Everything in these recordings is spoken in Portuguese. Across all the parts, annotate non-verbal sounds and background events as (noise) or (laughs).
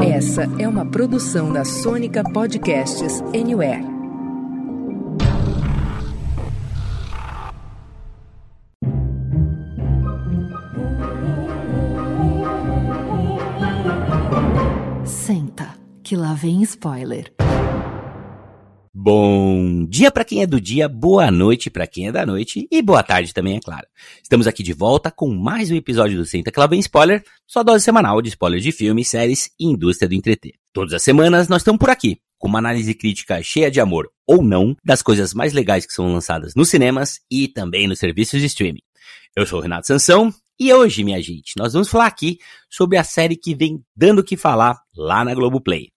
Essa é uma produção da Sônica Podcasts Anywhere. Senta, que lá vem spoiler. Bom dia para quem é do dia, boa noite para quem é da noite e boa tarde também, é claro. Estamos aqui de volta com mais um episódio do Senta Que Lá Vem Spoiler, sua dose semanal de spoilers de filmes, séries e indústria do entreter. Todas as semanas nós estamos por aqui, com uma análise crítica cheia de amor ou não das coisas mais legais que são lançadas nos cinemas e também nos serviços de streaming. Eu sou o Renato Sansão e hoje, minha gente, nós vamos falar aqui sobre a série que vem dando o que falar lá na Globoplay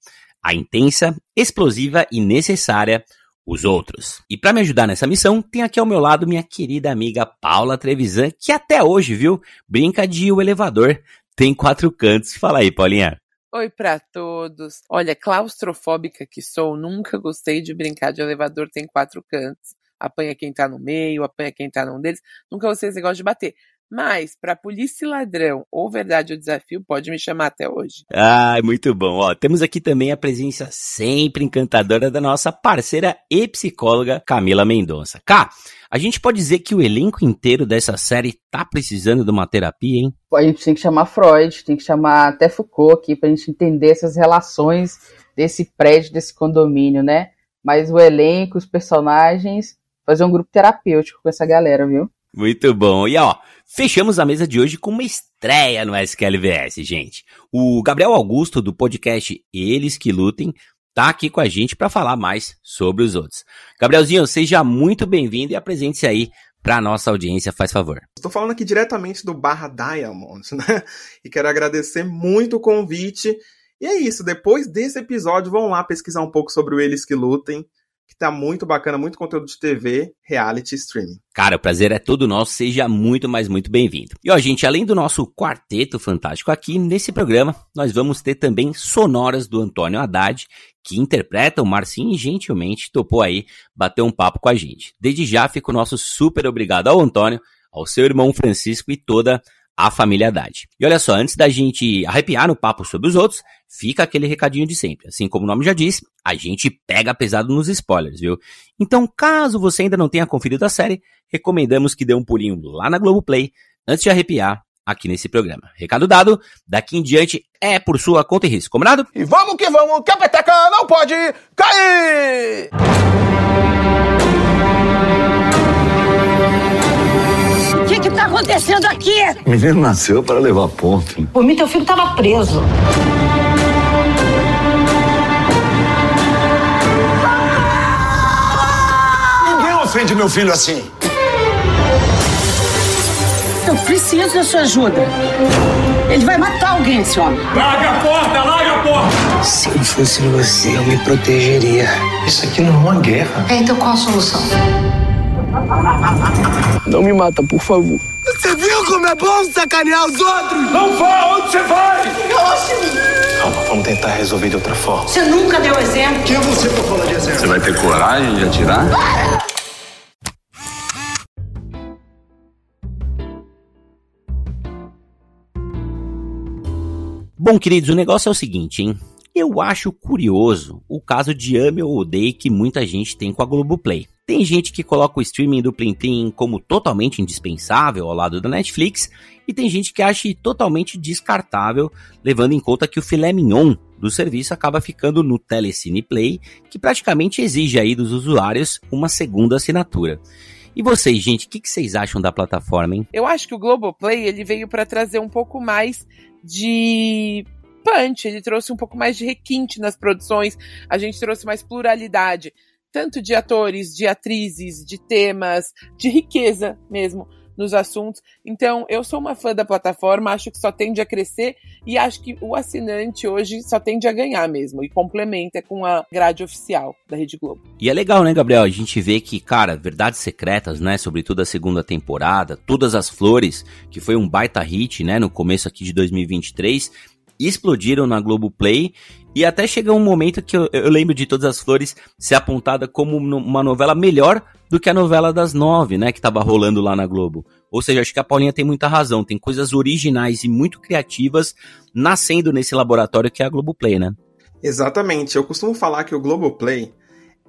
a intensa, explosiva e necessária Os Outros. E para me ajudar nessa missão, tem aqui ao meu lado minha querida amiga Paula Trevisan, que até hoje, viu, brinca de o elevador tem quatro cantos. Fala aí, Paulinha. Oi para todos. Olha, claustrofóbica que sou, nunca gostei de brincar de elevador tem quatro cantos. Apanha quem tá no meio, apanha quem tá num deles. Nunca desse negócio de bater. Mas, para polícia e ladrão ou verdade ou desafio, pode me chamar até hoje. Ah, muito bom. Ó, temos aqui também a presença sempre encantadora da nossa parceira e psicóloga Camila Mendonça. Cá, a gente pode dizer que o elenco inteiro dessa série tá precisando de uma terapia, hein? A gente tem que chamar Freud, tem que chamar até Foucault aqui pra gente entender essas relações desse prédio, desse condomínio, né? Mas o elenco, os personagens, fazer um grupo terapêutico com essa galera, viu? Muito bom. E ó, fechamos a mesa de hoje com uma estreia no SQLVS, gente. O Gabriel Augusto, do podcast Eles Que Lutem, tá aqui com a gente para falar mais sobre os outros. Gabrielzinho, seja muito bem-vindo e apresente-se aí para nossa audiência, faz favor. Estou falando aqui diretamente do Barra Diamonds, né? E quero agradecer muito o convite. E é isso, depois desse episódio, vão lá pesquisar um pouco sobre o Eles Que Lutem que tá muito bacana, muito conteúdo de TV, reality streaming. Cara, o prazer é todo nosso, seja muito, mas muito bem-vindo. E ó, gente, além do nosso quarteto fantástico aqui, nesse programa, nós vamos ter também sonoras do Antônio Haddad, que interpreta o Marcinho e gentilmente topou aí bater um papo com a gente. Desde já fica o nosso super obrigado ao Antônio, ao seu irmão Francisco e toda a família Haddad. E olha só, antes da gente arrepiar no papo sobre os outros, fica aquele recadinho de sempre. Assim como o nome já diz, a gente pega pesado nos spoilers, viu? Então, caso você ainda não tenha conferido a série, recomendamos que dê um pulinho lá na Globoplay antes de arrepiar aqui nesse programa. Recado dado, daqui em diante é por sua conta e risco, combinado? E vamos que vamos, que a peteca não pode cair! Acontecendo aqui? O menino nasceu para levar ponto. Por mim, teu filho tava preso. Ninguém ofende meu filho assim. Eu preciso da sua ajuda. Ele vai matar alguém, esse homem. Larga a porta, larga a porta! Se eu fosse você, eu me protegeria. Isso aqui não é uma guerra. É, então qual a solução? Não me mata, por favor. Você viu como é bom sacanear os outros? Não vá, onde você vai? Calma, vamos tentar resolver de outra forma. Você nunca deu exemplo. Quem é você pra falar de exército? Você vai ter coragem de atirar? Bom, queridos, o negócio é o seguinte, hein? Eu acho curioso o caso de ame ou odeie que muita gente tem com a Globoplay. Tem gente que coloca o streaming do Plim Plim como totalmente indispensável ao lado da Netflix, e tem gente que acha totalmente descartável, levando em conta que o filé mignon do serviço acaba ficando no Telecine Play, que praticamente exige aí dos usuários uma segunda assinatura. E vocês, gente, o que, que vocês acham da plataforma, hein? Eu acho que o Globoplay ele veio para trazer um pouco mais de punch, ele trouxe um pouco mais de requinte nas produções, a gente trouxe mais pluralidade, tanto de atores, de atrizes, de temas, de riqueza mesmo nos assuntos. Então, eu sou uma fã da plataforma, acho que só tende a crescer e acho que o assinante hoje só tende a ganhar mesmo e complementa com a grade oficial da Rede Globo. E é legal, né, Gabriel? A gente vê que, cara, Verdades Secretas, né, sobretudo a segunda temporada, Todas as Flores, que foi um baita hit, né, no começo aqui de 2023, explodiram na Globoplay e até chega um momento que eu, eu, lembro de Todas as Flores ser apontada como uma novela melhor do que a novela das nove, né, que tava rolando lá na Globo. Ou seja, acho que a Paulinha tem muita razão. Tem coisas originais e muito criativas nascendo nesse laboratório que é a Globoplay, né? Exatamente. Eu costumo falar que o Globoplay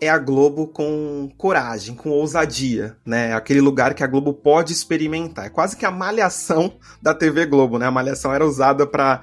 é a Globo com coragem, com ousadia, né? Aquele lugar que a Globo pode experimentar. É quase que a malhação da TV Globo, né? A malhação era usada para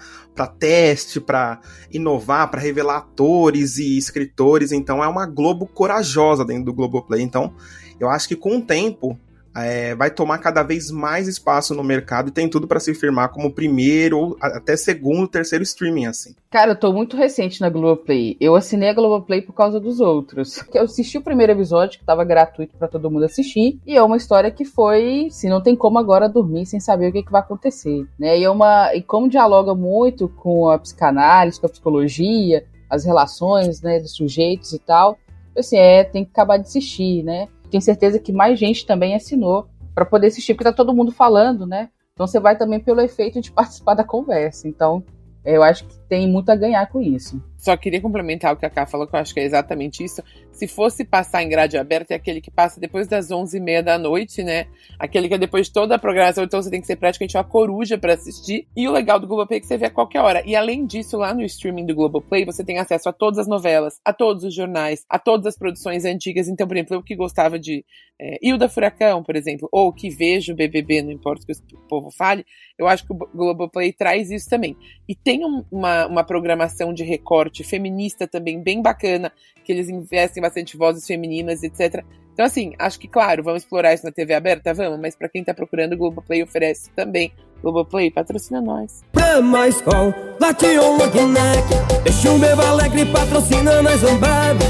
teste, para inovar, para revelar atores e escritores. Então é uma Globo corajosa dentro do Globoplay. Então eu acho que com o tempo é, vai tomar cada vez mais espaço no mercado e tem tudo para se firmar como primeiro ou até segundo, terceiro streaming, assim. Cara, eu tô muito recente na Globoplay. Eu assinei a Globoplay por causa dos outros. Eu assisti o primeiro episódio, que tava gratuito para todo mundo assistir, e é uma história que foi, se não tem como agora dormir sem saber o que, que vai acontecer, né? E é uma e como dialoga muito com a psicanálise, com a psicologia, as relações, né, dos sujeitos e tal, assim, é, tem que acabar de assistir, né? Tenho certeza que mais gente também assinou para poder assistir, porque tá todo mundo falando, né? Então você vai também pelo efeito de (laughs) participar da conversa. Então, eu acho que tem muito a ganhar com isso. Só queria complementar o que a Ká falou, que eu acho que é exatamente isso. Se fosse passar em grade aberta, é aquele que passa depois das 11h30 da noite, né? Aquele que é depois de toda a programação, então você tem que ser praticamente uma coruja para assistir. E o legal do Globoplay é que você vê a qualquer hora. E além disso, lá no streaming do Globoplay, você tem acesso a todas as novelas, a todos os jornais, a todas as produções antigas. Então, por exemplo, eu que gostava de é, Hilda Furacão, por exemplo, ou que vejo BBB, não importa o que o povo fale, eu acho que o Globoplay traz isso também. E tem um, uma, uma programação de recorte feminista também bem bacana, que eles investem bastante vozes femininas, etc. Então, assim, acho que, claro, vamos explorar isso na TV aberta? Vamos, mas para quem tá procurando, o Globoplay oferece também. Globoplay, patrocina nós.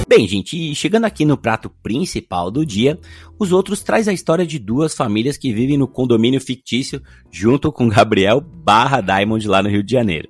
Bem, gente, chegando aqui no prato principal do dia, os outros traz a história de duas famílias que vivem no condomínio fictício junto com Gabriel barra Diamond lá no Rio de Janeiro.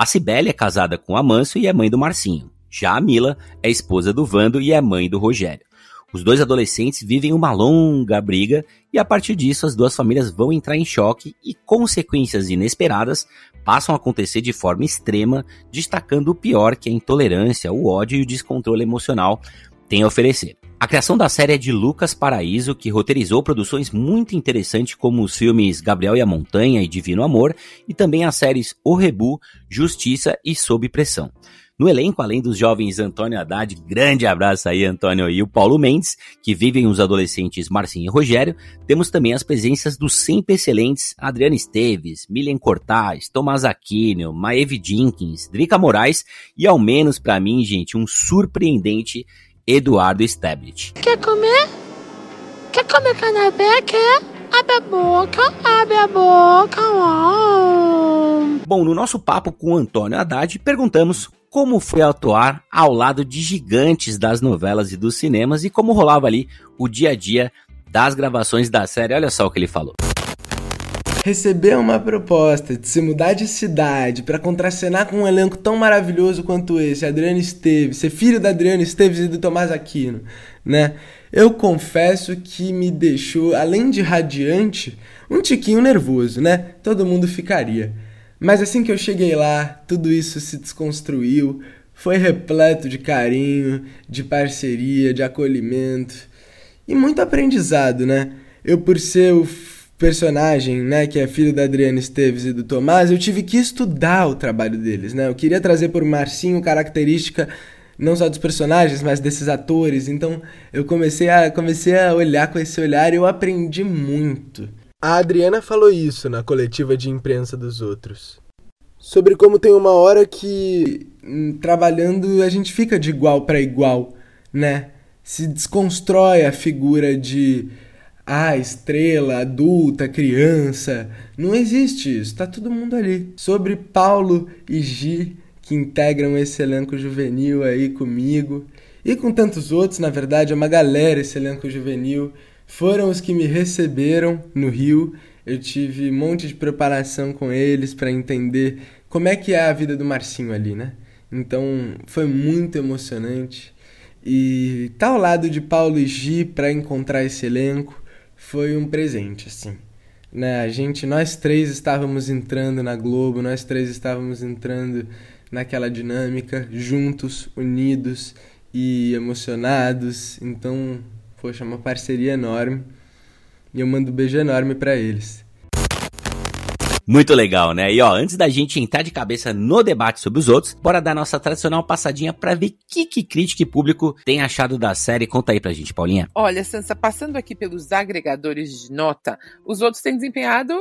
A Cibele é casada com Amâncio e é mãe do Marcinho. Já a Mila é esposa do Vando e é mãe do Rogério. Os dois adolescentes vivem uma longa briga e a partir disso as duas famílias vão entrar em choque e consequências inesperadas passam a acontecer de forma extrema, destacando o pior que a intolerância, o ódio e o descontrole emocional têm a oferecer. A criação da série é de Lucas Paraíso, que roteirizou produções muito interessantes como os filmes Gabriel e a Montanha e Divino Amor, e também as séries O Rebu, Justiça e Sob Pressão. No elenco, além dos jovens Antônio Haddad, grande abraço aí, Antônio, e o Paulo Mendes, que vivem os adolescentes Marcinho e Rogério, temos também as presenças dos sempre excelentes Adriana Esteves, Milian Cortaz, Tomás Aquino, Maeve Jenkins, Drica Moraes e, ao menos para mim, gente, um surpreendente Eduardo Stablet. Quer comer? Quer comer canapé? Quer? Abre a boca, abre a boca. Oh. Bom, no nosso papo com o Antônio Haddad, perguntamos como foi atuar ao lado de gigantes das novelas e dos cinemas e como rolava ali o dia a dia das gravações da série. Olha só o que ele falou. Receber uma proposta de se mudar de cidade para contracenar com um elenco tão maravilhoso quanto esse, Adriano Esteves, ser filho da Adriano Esteves e do Tomás Aquino, né? Eu confesso que me deixou, além de radiante, um tiquinho nervoso, né? Todo mundo ficaria. Mas assim que eu cheguei lá, tudo isso se desconstruiu, foi repleto de carinho, de parceria, de acolhimento e muito aprendizado, né? Eu, por ser o personagem, né, que é filho da Adriana Esteves e do Tomás, eu tive que estudar o trabalho deles, né? Eu queria trazer por Marcinho característica não só dos personagens, mas desses atores. Então, eu comecei a comecei a olhar com esse olhar e eu aprendi muito. A Adriana falou isso na coletiva de imprensa dos outros. Sobre como tem uma hora que hum, trabalhando a gente fica de igual para igual, né? Se desconstrói a figura de ah, estrela, adulta, criança. Não existe isso, tá todo mundo ali. Sobre Paulo e Gi, que integram esse elenco juvenil aí comigo, e com tantos outros, na verdade, é uma galera esse elenco juvenil foram os que me receberam no Rio. Eu tive um monte de preparação com eles para entender como é que é a vida do Marcinho ali, né? Então foi muito emocionante. E tá ao lado de Paulo e Gi para encontrar esse elenco foi um presente, assim. Né? A gente, nós três estávamos entrando na Globo, nós três estávamos entrando naquela dinâmica, juntos, unidos e emocionados. Então Poxa, uma parceria enorme. E eu mando um beijo enorme para eles. Muito legal, né? E ó, antes da gente entrar de cabeça no debate sobre os outros, bora dar nossa tradicional passadinha para ver que, que crítica e público tem achado da série. Conta aí pra gente, Paulinha. Olha, Sansa, passando aqui pelos agregadores de nota, os outros têm desempenhado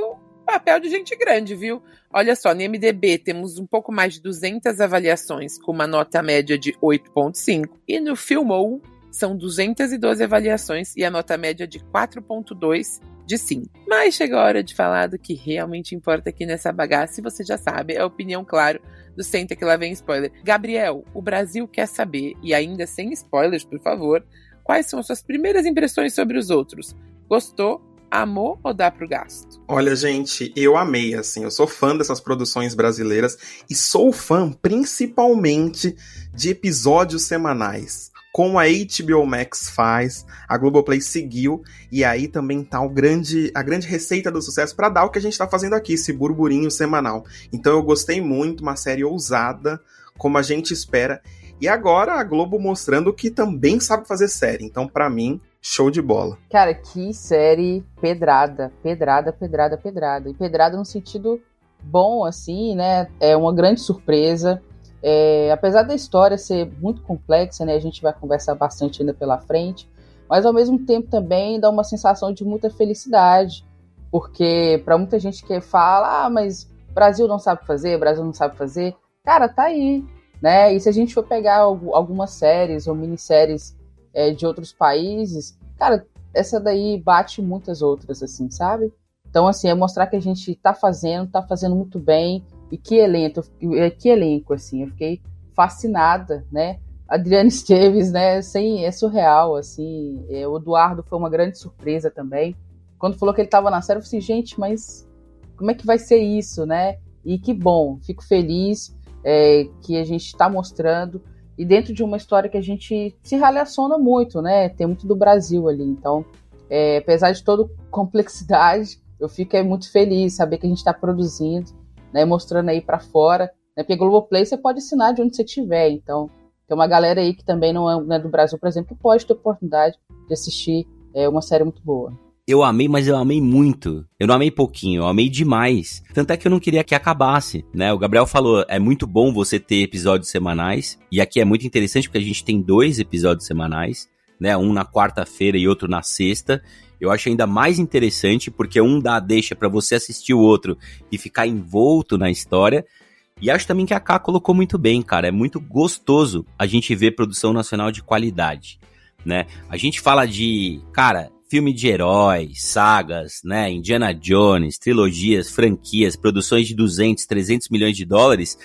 papel de gente grande, viu? Olha só, no MDB temos um pouco mais de 200 avaliações, com uma nota média de 8.5, e no Filmou são 212 avaliações e a nota média de 4.2 de sim. Mas chega a hora de falar do que realmente importa aqui nessa bagaça, e você já sabe, é a opinião, claro, do Senta que lá vem spoiler. Gabriel, o Brasil quer saber, e ainda sem spoilers, por favor, quais são as suas primeiras impressões sobre os outros? Gostou? Amou ou dá pro gasto? Olha, gente, eu amei, assim, eu sou fã dessas produções brasileiras e sou fã principalmente de episódios semanais como a HBO Max faz, a Globoplay seguiu, e aí também tá o grande, a grande receita do sucesso para dar o que a gente tá fazendo aqui, esse burburinho semanal. Então eu gostei muito, uma série ousada, como a gente espera, e agora a Globo mostrando que também sabe fazer série. Então, para mim, show de bola. Cara, que série pedrada, pedrada, pedrada, pedrada. E pedrada no sentido bom, assim, né? É uma grande surpresa. É, apesar da história ser muito complexa, né, a gente vai conversar bastante ainda pela frente, mas ao mesmo tempo também dá uma sensação de muita felicidade, porque para muita gente que fala, ah, mas Brasil não sabe fazer, Brasil não sabe fazer, cara, tá aí, né? E se a gente for pegar algumas séries ou minisséries é, de outros países, cara, essa daí bate muitas outras, assim, sabe? Então, assim, é mostrar que a gente tá fazendo, tá fazendo muito bem, e que elenco, que elenco, assim, eu fiquei fascinada, né? Adriana (laughs) Esteves, né? Sem, é surreal, assim. É, o Eduardo foi uma grande surpresa também. Quando falou que ele estava na série, eu falei assim, gente, mas como é que vai ser isso, né? E que bom, fico feliz é, que a gente está mostrando e dentro de uma história que a gente se relaciona muito, né? Tem muito do Brasil ali, então, é, apesar de toda complexidade, eu fico é, muito feliz saber que a gente está produzindo né, mostrando aí para fora. Né, porque Globoplay você pode assinar de onde você estiver, então tem uma galera aí que também não é, não é do Brasil, por exemplo, que pode ter oportunidade de assistir é, uma série muito boa. Eu amei, mas eu amei muito. Eu não amei pouquinho, eu amei demais. Tanto é que eu não queria que acabasse, né? O Gabriel falou, é muito bom você ter episódios semanais. E aqui é muito interessante porque a gente tem dois episódios semanais, né? Um na quarta-feira e outro na sexta. Eu acho ainda mais interessante porque um dá deixa para você assistir o outro e ficar envolto na história. E acho também que a K colocou muito bem, cara. É muito gostoso a gente ver produção nacional de qualidade, né? A gente fala de, cara, filme de heróis, sagas, né? Indiana Jones, trilogias, franquias, produções de 200, 300 milhões de dólares.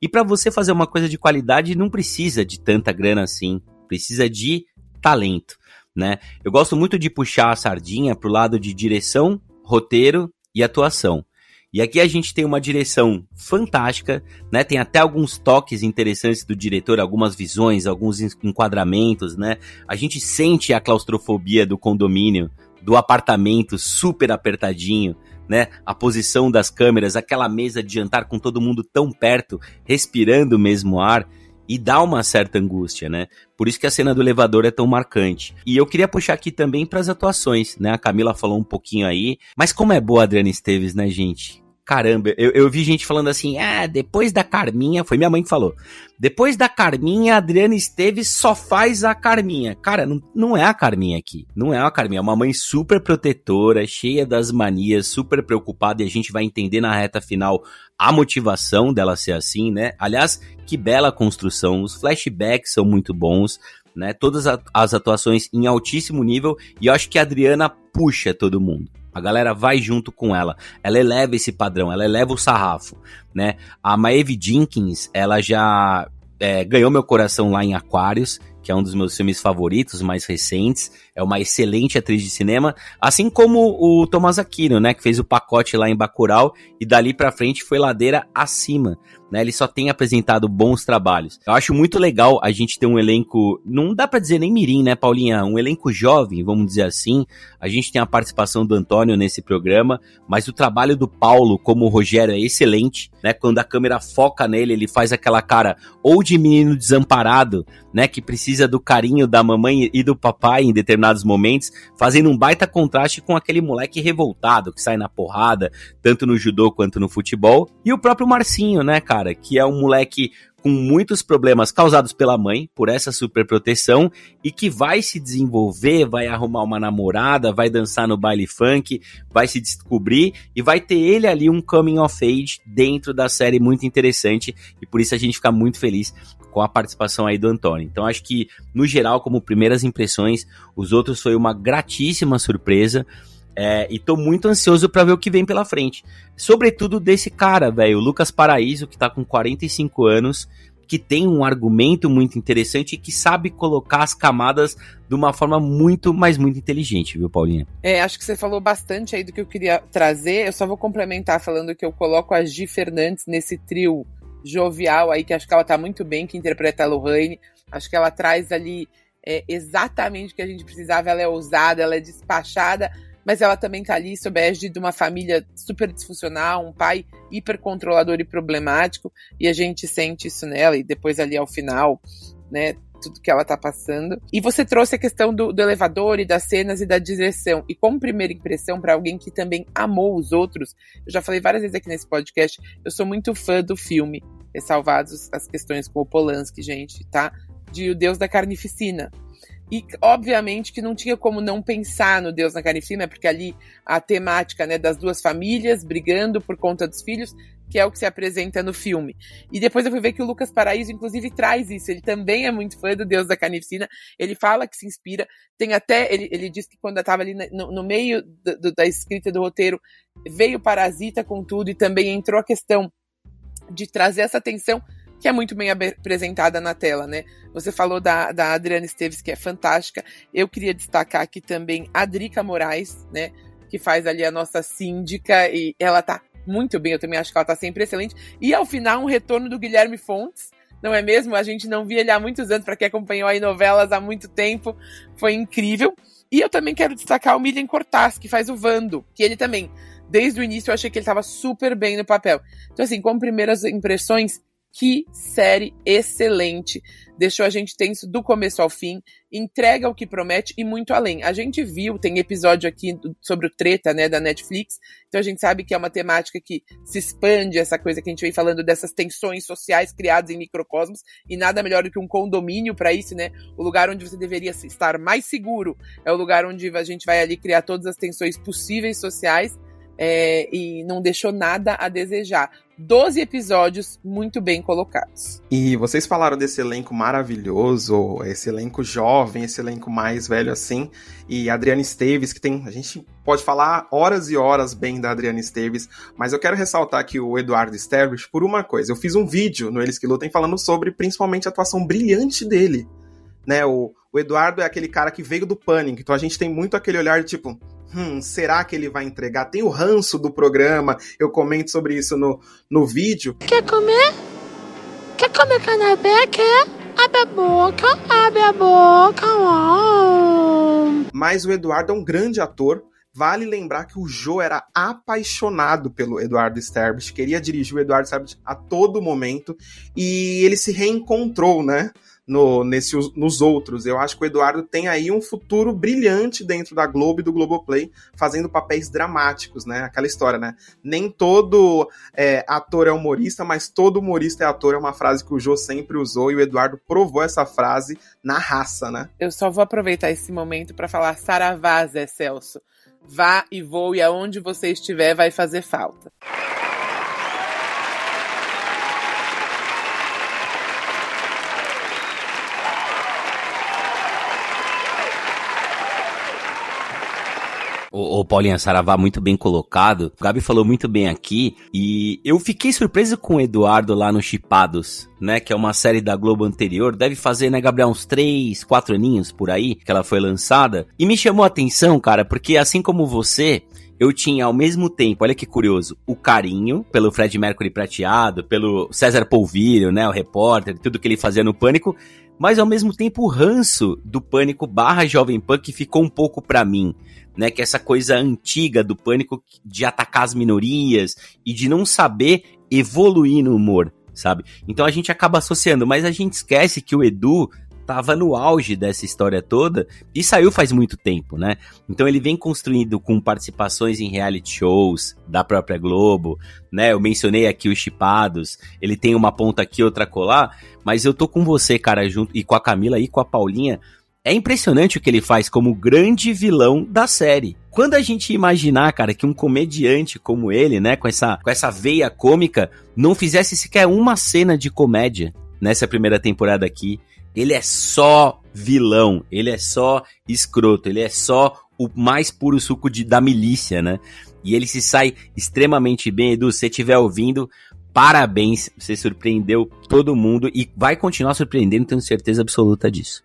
E para você fazer uma coisa de qualidade não precisa de tanta grana assim, precisa de talento né? Eu gosto muito de puxar a sardinha pro lado de direção, roteiro e atuação. E aqui a gente tem uma direção fantástica, né? Tem até alguns toques interessantes do diretor, algumas visões, alguns enquadramentos, né? A gente sente a claustrofobia do condomínio, do apartamento super apertadinho, né? A posição das câmeras, aquela mesa de jantar com todo mundo tão perto, respirando o mesmo ar e dá uma certa angústia, né? Por isso que a cena do elevador é tão marcante. E eu queria puxar aqui também para as atuações, né? A Camila falou um pouquinho aí, mas como é boa a Adriana Esteves, né, gente? Caramba, eu, eu vi gente falando assim, ah, depois da Carminha, foi minha mãe que falou, depois da Carminha, a Adriana Esteves só faz a Carminha. Cara, não, não é a Carminha aqui, não é a Carminha, é uma mãe super protetora, cheia das manias, super preocupada, e a gente vai entender na reta final a motivação dela ser assim, né? Aliás, que bela construção, os flashbacks são muito bons, né? Todas as atuações em altíssimo nível, e eu acho que a Adriana puxa todo mundo. A galera vai junto com ela. Ela eleva esse padrão, ela eleva o sarrafo, né? A Maeve Jenkins, ela já é, ganhou meu coração lá em Aquários, que é um dos meus filmes favoritos, mais recentes. É uma excelente atriz de cinema, assim como o Thomas Aquino, né, que fez o pacote lá em Bacurau e dali para frente foi ladeira acima, né? Ele só tem apresentado bons trabalhos. Eu acho muito legal a gente ter um elenco, não dá para dizer nem mirim, né, Paulinha? Um elenco jovem, vamos dizer assim. A gente tem a participação do Antônio nesse programa, mas o trabalho do Paulo como o Rogério é excelente, né? Quando a câmera foca nele, ele faz aquela cara ou de menino desamparado, né, que precisa do carinho da mamãe e do papai em determinados momentos, fazendo um baita contraste com aquele moleque revoltado que sai na porrada, tanto no judô quanto no futebol. E o próprio Marcinho, né, cara, que é um moleque com muitos problemas causados pela mãe, por essa superproteção, e que vai se desenvolver, vai arrumar uma namorada, vai dançar no baile funk, vai se descobrir e vai ter ele ali um coming of age dentro da série muito interessante, e por isso a gente fica muito feliz com a participação aí do Antônio. Então acho que, no geral, como primeiras impressões, os outros foi uma gratíssima surpresa. É, e tô muito ansioso para ver o que vem pela frente. Sobretudo desse cara, velho, Lucas Paraíso, que tá com 45 anos, que tem um argumento muito interessante e que sabe colocar as camadas de uma forma muito, mas muito inteligente, viu, Paulinha? É, acho que você falou bastante aí do que eu queria trazer. Eu só vou complementar falando que eu coloco a Gi Fernandes nesse trio jovial aí, que acho que ela tá muito bem, que interpreta a Lohane. Acho que ela traz ali é, exatamente o que a gente precisava. Ela é ousada, ela é despachada, mas ela também tá ali sob a égide de uma família super disfuncional, um pai hipercontrolador e problemático, e a gente sente isso nela, e depois ali ao final, né, tudo que ela tá passando. E você trouxe a questão do, do elevador e das cenas e da direção. E como primeira impressão para alguém que também amou os outros, eu já falei várias vezes aqui nesse podcast, eu sou muito fã do filme, ressalvados as questões com o Polanski, gente, tá? De O Deus da Carnificina. E, obviamente, que não tinha como não pensar no Deus na Carnificina, porque ali a temática né, das duas famílias brigando por conta dos filhos, que é o que se apresenta no filme. E depois eu fui ver que o Lucas Paraíso, inclusive, traz isso. Ele também é muito fã do Deus da Carnificina. Ele fala que se inspira. Tem até. Ele, ele diz que quando estava ali no, no meio do, do, da escrita do roteiro, veio Parasita com tudo e também entrou a questão de trazer essa tensão que é muito bem apresentada na tela, né? Você falou da, da Adriana Esteves, que é fantástica. Eu queria destacar aqui também a Drica Moraes, né? Que faz ali a nossa síndica e ela tá muito bem, eu também acho que ela tá sempre excelente. E ao final, um retorno do Guilherme Fontes, não é mesmo? A gente não via ele há muitos anos, para quem acompanhou aí novelas há muito tempo, foi incrível. E eu também quero destacar o Milian Cortaz, que faz o Vando, que ele também, desde o início, eu achei que ele estava super bem no papel. Então, assim, como primeiras impressões, que série excelente. Deixou a gente tenso do começo ao fim, entrega o que promete e muito além. A gente viu, tem episódio aqui sobre o Treta, né, da Netflix, então a gente sabe que é uma temática que se expande, essa coisa que a gente vem falando dessas tensões sociais criadas em microcosmos, e nada melhor do que um condomínio para isso, né? O lugar onde você deveria estar mais seguro é o lugar onde a gente vai ali criar todas as tensões possíveis sociais é, e não deixou nada a desejar. 12 episódios muito bem colocados. E vocês falaram desse elenco maravilhoso, esse elenco jovem, esse elenco mais velho assim, e Adriana Esteves, que tem. A gente pode falar horas e horas bem da Adriana Esteves, mas eu quero ressaltar aqui o Eduardo Esteves por uma coisa. Eu fiz um vídeo no Eles que Lutem falando sobre principalmente a atuação brilhante dele. Né, o, o Eduardo é aquele cara que veio do Pânico, então a gente tem muito aquele olhar de tipo, hum, será que ele vai entregar? Tem o ranço do programa, eu comento sobre isso no, no vídeo. Quer comer? Quer comer canapé? Quer? Abre a boca, abre a boca. Oh. Mas o Eduardo é um grande ator. Vale lembrar que o Joe era apaixonado pelo Eduardo Sterbich, queria dirigir o Eduardo Sterbich a todo momento e ele se reencontrou, né? No, nesse, nos outros. Eu acho que o Eduardo tem aí um futuro brilhante dentro da Globo e do Globoplay, fazendo papéis dramáticos, né? Aquela história, né? Nem todo é, ator é humorista, mas todo humorista é ator, é uma frase que o Jô sempre usou e o Eduardo provou essa frase na raça, né? Eu só vou aproveitar esse momento para falar saravá, Zé Celso. Vá e voe aonde você estiver, vai fazer falta. O, o Paulinha Saravá muito bem colocado. O Gabi falou muito bem aqui. E eu fiquei surpreso com o Eduardo lá no Chipados, né? Que é uma série da Globo anterior. Deve fazer, né, Gabriel, uns 3, 4 aninhos por aí que ela foi lançada. E me chamou a atenção, cara, porque assim como você, eu tinha ao mesmo tempo, olha que curioso, o carinho pelo Fred Mercury prateado, pelo César Polvilho, né, o repórter, tudo que ele fazia no Pânico, mas ao mesmo tempo o ranço do Pânico barra Jovem Pan que ficou um pouco para mim, né, que é essa coisa antiga do Pânico de atacar as minorias e de não saber evoluir no humor, sabe? Então a gente acaba associando, mas a gente esquece que o Edu tava no auge dessa história toda e saiu faz muito tempo, né? Então ele vem construindo com participações em reality shows da própria Globo, né? Eu mencionei aqui os Chipados, ele tem uma ponta aqui, outra colar, mas eu tô com você, cara, junto e com a Camila e com a Paulinha. É impressionante o que ele faz como grande vilão da série. Quando a gente imaginar, cara, que um comediante como ele, né, com essa, com essa veia cômica, não fizesse sequer uma cena de comédia nessa primeira temporada aqui, ele é só vilão, ele é só escroto, ele é só o mais puro suco de, da milícia, né? E ele se sai extremamente bem, Edu. Se você estiver ouvindo, parabéns, você surpreendeu todo mundo e vai continuar surpreendendo, tenho certeza absoluta disso.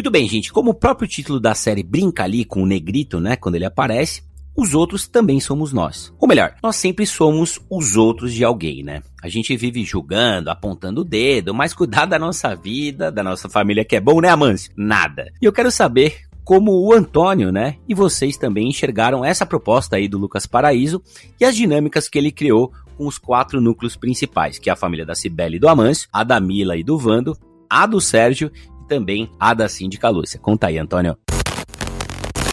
Muito bem, gente. Como o próprio título da série brinca ali com o negrito, né? Quando ele aparece, os outros também somos nós. Ou melhor, nós sempre somos os outros de alguém, né? A gente vive julgando, apontando o dedo, mas cuidar da nossa vida, da nossa família que é bom, né, Amâncio? Nada. E eu quero saber como o Antônio, né? E vocês também enxergaram essa proposta aí do Lucas Paraíso e as dinâmicas que ele criou com os quatro núcleos principais, que é a família da Cibele e do Amâncio, a da Mila e do Vando, a do Sérgio também a da Cindy Lúcia. Conta aí, Antônio.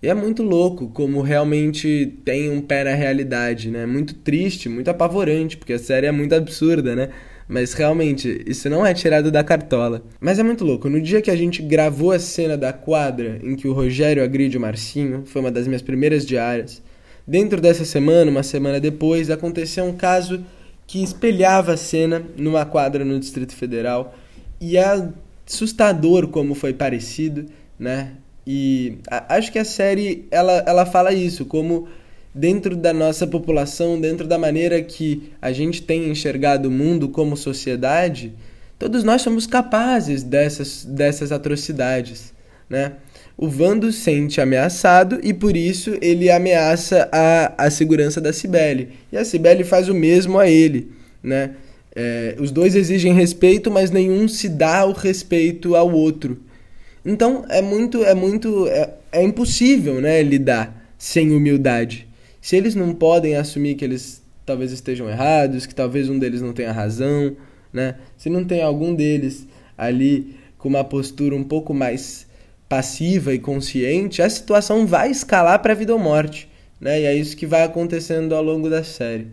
E é muito louco como realmente tem um pé na realidade, né? Muito triste, muito apavorante, porque a série é muito absurda, né? Mas realmente, isso não é tirado da cartola. Mas é muito louco. No dia que a gente gravou a cena da quadra em que o Rogério agride o Marcinho, foi uma das minhas primeiras diárias. Dentro dessa semana, uma semana depois, aconteceu um caso que espelhava a cena numa quadra no Distrito Federal. E é assustador como foi parecido, né? E acho que a série ela, ela fala isso, como dentro da nossa população, dentro da maneira que a gente tem enxergado o mundo como sociedade, todos nós somos capazes dessas, dessas atrocidades, né? O Vando sente ameaçado e por isso ele ameaça a, a segurança da Cibele. E a Cibele faz o mesmo a ele, né? É, os dois exigem respeito, mas nenhum se dá o respeito ao outro. Então é muito, é muito, é, é impossível, né, lidar sem humildade. Se eles não podem assumir que eles talvez estejam errados, que talvez um deles não tenha razão, né? Se não tem algum deles ali com uma postura um pouco mais passiva e consciente, a situação vai escalar para vida ou morte, né? E é isso que vai acontecendo ao longo da série.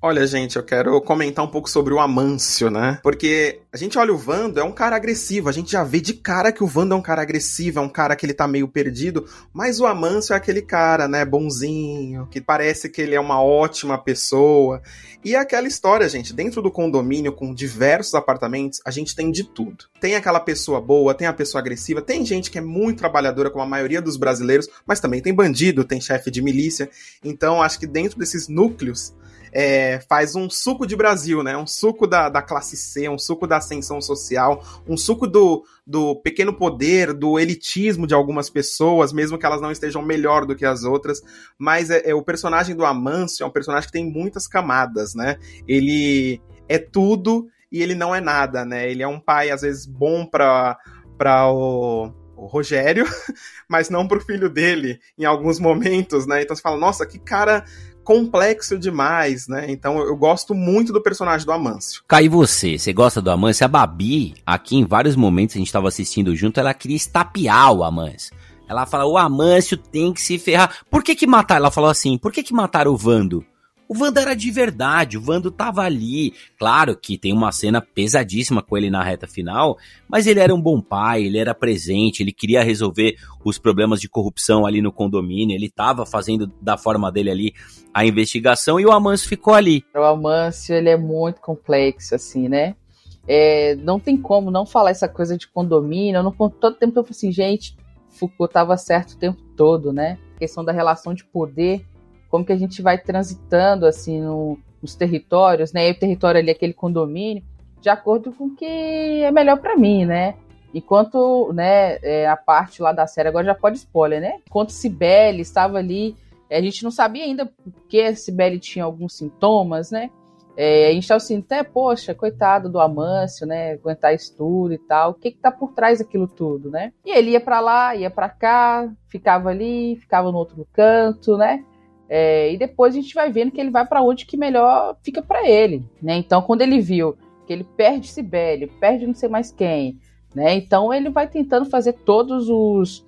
Olha, gente, eu quero comentar um pouco sobre o Amâncio, né? Porque a gente olha o Vando, é um cara agressivo. A gente já vê de cara que o Vando é um cara agressivo, é um cara que ele tá meio perdido. Mas o Amâncio é aquele cara, né? Bonzinho, que parece que ele é uma ótima pessoa. E é aquela história, gente, dentro do condomínio, com diversos apartamentos, a gente tem de tudo. Tem aquela pessoa boa, tem a pessoa agressiva, tem gente que é muito trabalhadora, como a maioria dos brasileiros, mas também tem bandido, tem chefe de milícia. Então, acho que dentro desses núcleos é, faz um suco de Brasil, né? Um suco da, da classe C, um suco da ascensão social, um suco do, do pequeno poder, do elitismo de algumas pessoas, mesmo que elas não estejam melhor do que as outras. Mas é, é o personagem do Amâncio é um personagem que tem muitas camadas, né? Ele é tudo e ele não é nada, né? Ele é um pai, às vezes, bom para o, o Rogério, (laughs) mas não pro filho dele em alguns momentos, né? Então você fala, nossa, que cara complexo demais, né? Então eu gosto muito do personagem do Amâncio. Cai você, você gosta do Amâncio? A Babi, aqui em vários momentos a gente estava assistindo junto, ela queria estapear o Amâncio. Ela fala, o Amâncio tem que se ferrar. Por que que mataram? Ela falou assim, por que que mataram o Vando? O Vando era de verdade, o Vando tava ali. Claro que tem uma cena pesadíssima com ele na reta final, mas ele era um bom pai, ele era presente, ele queria resolver os problemas de corrupção ali no condomínio, ele tava fazendo da forma dele ali a investigação e o Amâncio ficou ali. O Amâncio, ele é muito complexo, assim, né? É, não tem como não falar essa coisa de condomínio. Eu não, todo tempo eu falo assim, gente, Foucault tava certo o tempo todo, né? A questão da relação de poder como que a gente vai transitando assim no, nos territórios, né? E o território ali, aquele condomínio, de acordo com o que é melhor para mim, né? Enquanto, né, é, a parte lá da série, agora já pode spoiler, né? Enquanto Cibele estava ali, a gente não sabia ainda porque Cibele tinha alguns sintomas, né? É, a gente estava assim, até, poxa, coitado do Amâncio, né? Aguentar estudo e tal. O que que tá por trás daquilo tudo, né? E ele ia para lá, ia para cá, ficava ali, ficava no outro canto, né? É, e depois a gente vai vendo que ele vai para onde que melhor fica para ele, né? Então, quando ele viu que ele perde Sibeli, perde não sei mais quem, né? Então ele vai tentando fazer todos os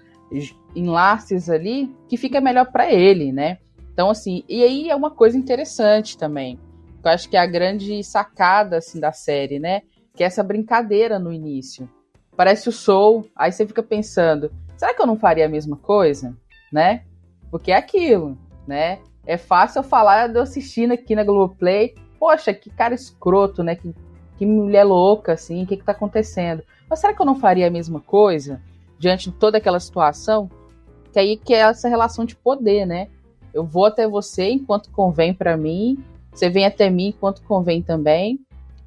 enlaces ali que fica melhor para ele, né? Então assim, e aí é uma coisa interessante também. Eu acho que é a grande sacada assim da série, né? Que é essa brincadeira no início. Parece o Soul, aí você fica pensando, será que eu não faria a mesma coisa, né? Porque é aquilo, né? É fácil eu falar de eu assistindo aqui na Globoplay, poxa, que cara escroto, né? Que que mulher louca, assim, o que está acontecendo? Mas será que eu não faria a mesma coisa diante de toda aquela situação? Que aí que é essa relação de poder, né? Eu vou até você enquanto convém para mim, você vem até mim enquanto convém também,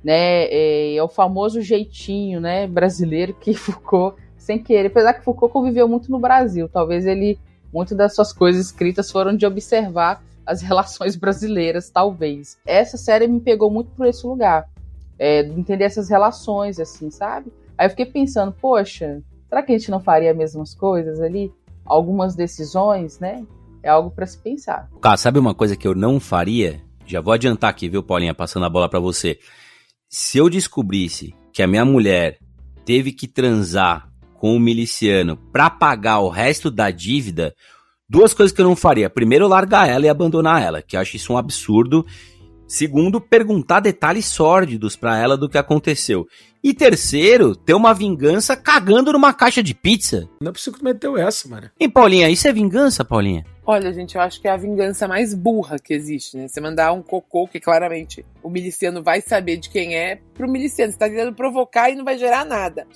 né? É, é, o famoso jeitinho, né, brasileiro que (laughs) Foucault, sem querer, apesar que Foucault conviveu muito no Brasil, talvez ele, muitas das suas coisas escritas foram de observar as relações (laughs) brasileiras, talvez. Essa série me pegou muito por esse lugar é, entender essas relações, assim, sabe? Aí eu fiquei pensando, poxa, será que a gente não faria as mesmas coisas ali? Algumas decisões, né? É algo para se pensar. Cara, sabe uma coisa que eu não faria? Já vou adiantar aqui, viu, Paulinha, passando a bola para você. Se eu descobrisse que a minha mulher teve que transar com o miliciano para pagar o resto da dívida, duas coisas que eu não faria. Primeiro, largar ela e abandonar ela, que eu acho isso um absurdo Segundo, perguntar detalhes sórdidos para ela do que aconteceu. E terceiro, ter uma vingança cagando numa caixa de pizza. Não é possível que meteu essa, mano. E Paulinha, isso é vingança, Paulinha? Olha, gente, eu acho que é a vingança mais burra que existe, né? Você mandar um cocô que claramente o miliciano vai saber de quem é pro miliciano. Você tá tentando provocar e não vai gerar nada.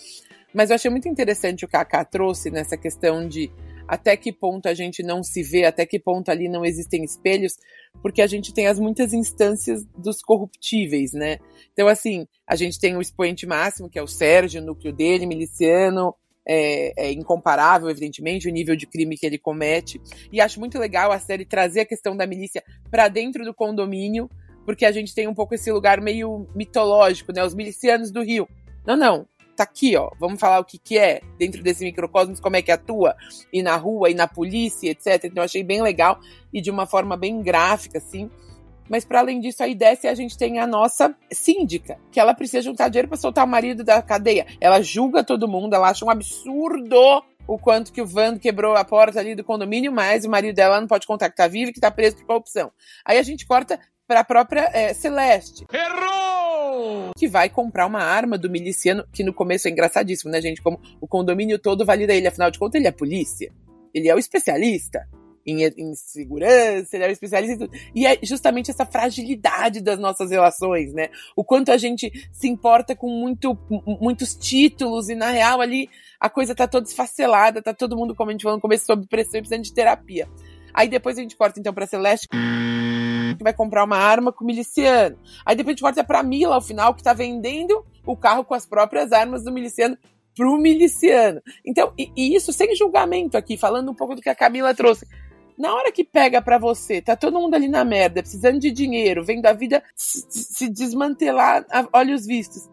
Mas eu achei muito interessante o que a Kaká trouxe nessa questão de até que ponto a gente não se vê, até que ponto ali não existem espelhos, porque a gente tem as muitas instâncias dos corruptíveis, né? Então, assim, a gente tem o expoente máximo, que é o Sérgio, o núcleo dele, miliciano, é, é, incomparável, evidentemente, o nível de crime que ele comete. E acho muito legal a série trazer a questão da milícia para dentro do condomínio, porque a gente tem um pouco esse lugar meio mitológico, né? Os milicianos do Rio. Não, não tá aqui, ó. Vamos falar o que que é dentro desse microcosmos, como é que atua, e na rua, e na polícia, etc. Então achei bem legal e de uma forma bem gráfica, assim. Mas para além disso, aí desce a gente tem a nossa síndica, que ela precisa juntar dinheiro para soltar o marido da cadeia. Ela julga todo mundo, ela acha um absurdo o quanto que o Vando quebrou a porta ali do condomínio, mas o marido dela não pode contar que tá vivo e que tá preso por corrupção. Aí a gente corta para a própria é, Celeste. Errou! Que vai comprar uma arma do miliciano, que no começo é engraçadíssimo, né, gente? Como o condomínio todo valida ele, afinal de contas, ele é polícia. Ele é o especialista em, em segurança, ele é o especialista em tudo. E é justamente essa fragilidade das nossas relações, né? O quanto a gente se importa com muito, muitos títulos e, na real, ali a coisa tá toda esfacelada, tá todo mundo, como a gente falou no começo, sob pressão e precisando de terapia. Aí depois a gente corta então pra Celeste vai comprar uma arma com o miliciano. Aí depois a gente corta pra Mila ao final, que tá vendendo o carro com as próprias armas do miliciano pro miliciano. Então, e, e isso sem julgamento aqui, falando um pouco do que a Camila trouxe. Na hora que pega para você, tá todo mundo ali na merda, precisando de dinheiro, vendo a vida se, se desmantelar a olhos vistos.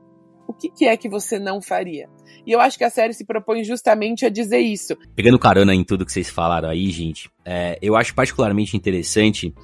O que, que é que você não faria? E eu acho que a série se propõe justamente a dizer isso. Pegando carona em tudo que vocês falaram aí, gente, é, eu acho particularmente interessante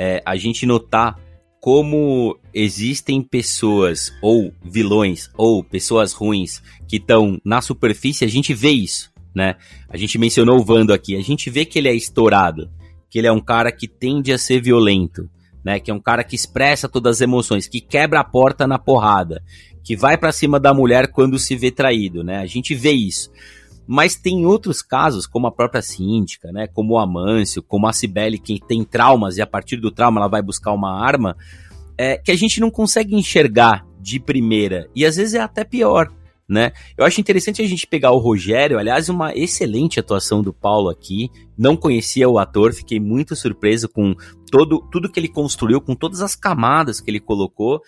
é, a gente notar como existem pessoas ou vilões ou pessoas ruins que estão na superfície, a gente vê isso, né? A gente mencionou o Vando aqui, a gente vê que ele é estourado, que ele é um cara que tende a ser violento, né? Que é um cara que expressa todas as emoções, que quebra a porta na porrada, que vai para cima da mulher quando se vê traído, né? A gente vê isso. Mas tem outros casos, como a própria síndica, né? Como o Amâncio, como a Cibele, que tem traumas e a partir do trauma ela vai buscar uma arma, é, que a gente não consegue enxergar de primeira. E às vezes é até pior. Né? Eu acho interessante a gente pegar o Rogério, aliás, uma excelente atuação do Paulo aqui. Não conhecia o ator, fiquei muito surpreso com todo tudo que ele construiu, com todas as camadas que ele colocou.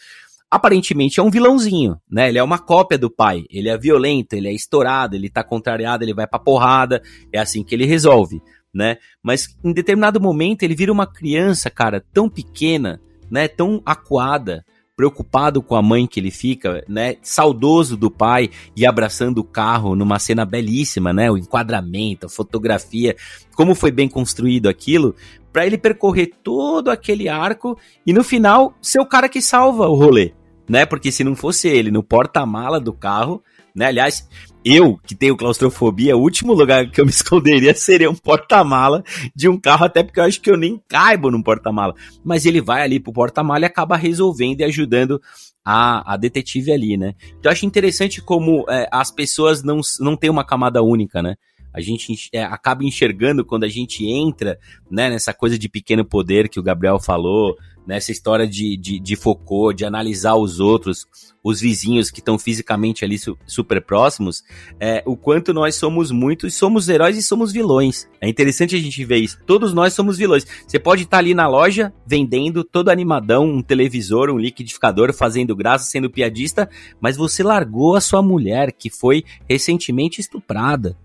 Aparentemente é um vilãozinho, né? Ele é uma cópia do pai. Ele é violento, ele é estourado, ele tá contrariado, ele vai pra porrada. É assim que ele resolve, né? Mas em determinado momento ele vira uma criança, cara, tão pequena, né? Tão acuada, preocupado com a mãe que ele fica, né? Saudoso do pai e abraçando o carro numa cena belíssima, né? O enquadramento, a fotografia, como foi bem construído aquilo, para ele percorrer todo aquele arco e no final ser o cara que salva o rolê, né? Porque se não fosse ele no porta-mala do carro, né? Aliás, eu, que tenho claustrofobia, o último lugar que eu me (laughs) esconderia seria um porta-mala de um carro, até porque eu acho que eu nem caibo num porta-mala. Mas ele vai ali pro porta-mala e acaba resolvendo e ajudando a, a detetive ali, né? Então eu acho interessante como é, as pessoas não, não têm uma camada única, né? A gente é, acaba enxergando quando a gente entra né, nessa coisa de pequeno poder que o Gabriel falou, nessa história de, de, de Foucault, de analisar os outros, os vizinhos que estão fisicamente ali su, super próximos, é, o quanto nós somos muitos, somos heróis e somos vilões. É interessante a gente ver isso. Todos nós somos vilões. Você pode estar ali na loja vendendo todo animadão, um televisor, um liquidificador, fazendo graça, sendo piadista, mas você largou a sua mulher que foi recentemente estuprada.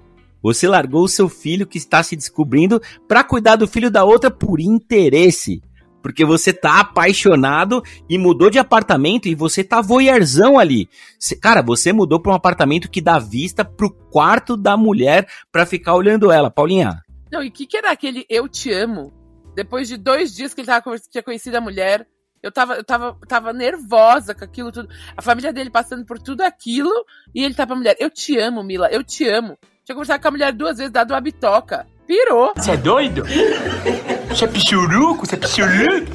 Você largou o seu filho que está se descobrindo para cuidar do filho da outra por interesse. Porque você tá apaixonado e mudou de apartamento e você tá voyeurzão ali. cara, você mudou para um apartamento que dá vista pro quarto da mulher para ficar olhando ela. Paulinha. Não, e o que, que era aquele eu te amo? Depois de dois dias que ele tava, tinha conhecido a mulher, eu tava, eu tava, tava nervosa com aquilo tudo. A família dele passando por tudo aquilo e ele tava pra mulher. Eu te amo, Mila, eu te amo. Tinha conversado com a mulher duas vezes, dado uma bitoca. Pirou. Você é doido? (laughs) Você é pichuruco? Você é pichuruco?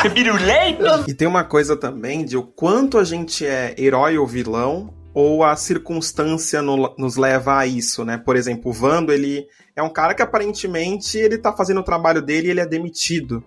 Você é? E tem uma coisa também de o quanto a gente é herói ou vilão ou a circunstância no, nos leva a isso, né? Por exemplo, o Vando, ele é um cara que aparentemente ele tá fazendo o trabalho dele e ele é demitido.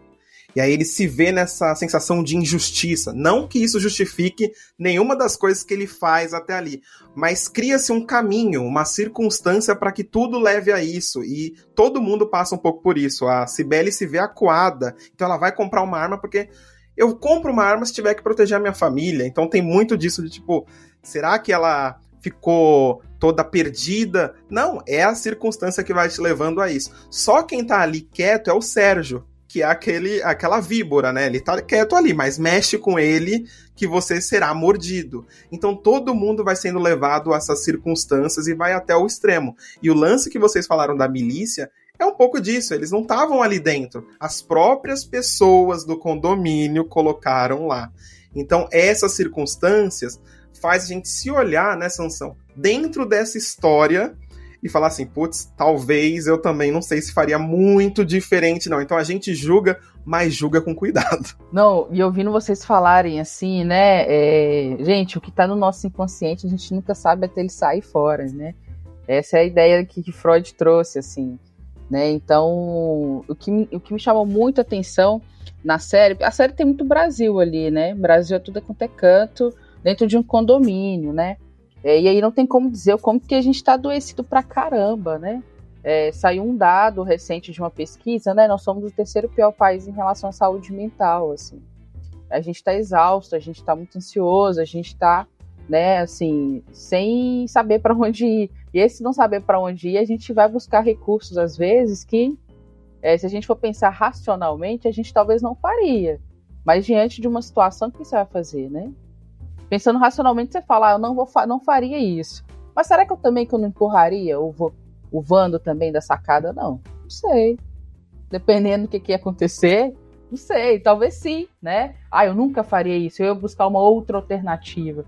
E aí ele se vê nessa sensação de injustiça. Não que isso justifique nenhuma das coisas que ele faz até ali, mas cria-se um caminho, uma circunstância para que tudo leve a isso. E todo mundo passa um pouco por isso. A Cibele se vê acuada, então ela vai comprar uma arma porque eu compro uma arma se tiver que proteger a minha família. Então tem muito disso de tipo, será que ela ficou toda perdida? Não, é a circunstância que vai te levando a isso. Só quem tá ali quieto é o Sérgio que é aquele, aquela víbora, né? Ele tá quieto ali, mas mexe com ele que você será mordido. Então todo mundo vai sendo levado a essas circunstâncias e vai até o extremo. E o lance que vocês falaram da milícia é um pouco disso, eles não estavam ali dentro. As próprias pessoas do condomínio colocaram lá. Então essas circunstâncias faz a gente se olhar, né, Sansão, dentro dessa história e falar assim, putz, talvez eu também não sei se faria muito diferente, não. Então a gente julga, mas julga com cuidado. (laughs) Não, e ouvindo vocês falarem assim, né? É... Gente, o que tá no nosso inconsciente a gente nunca sabe até ele sair fora, né? Essa é a ideia que, que Freud trouxe, assim. Né? Então, o que, o que me chamou muito a atenção na série, a série tem muito Brasil ali, né? Brasil é tudo quanto é canto, dentro de um condomínio, né? É, e aí não tem como dizer como que a gente está adoecido pra caramba, né? É, saiu um dado recente de uma pesquisa, né? Nós somos o terceiro pior país em relação à saúde mental, assim. A gente está exausto, a gente está muito ansioso, a gente está, né, assim, sem saber para onde ir. E esse não saber para onde ir, a gente vai buscar recursos às vezes que, é, se a gente for pensar racionalmente, a gente talvez não faria. Mas diante de uma situação, o que você vai fazer, né? Pensando racionalmente, você fala, ah, eu não, vou não faria isso. Mas será que eu também que eu não empurraria o, o Vando também da sacada? Não, não sei. Dependendo do que, que ia acontecer, não sei, talvez sim, né? Ah, eu nunca faria isso, eu ia buscar uma outra alternativa.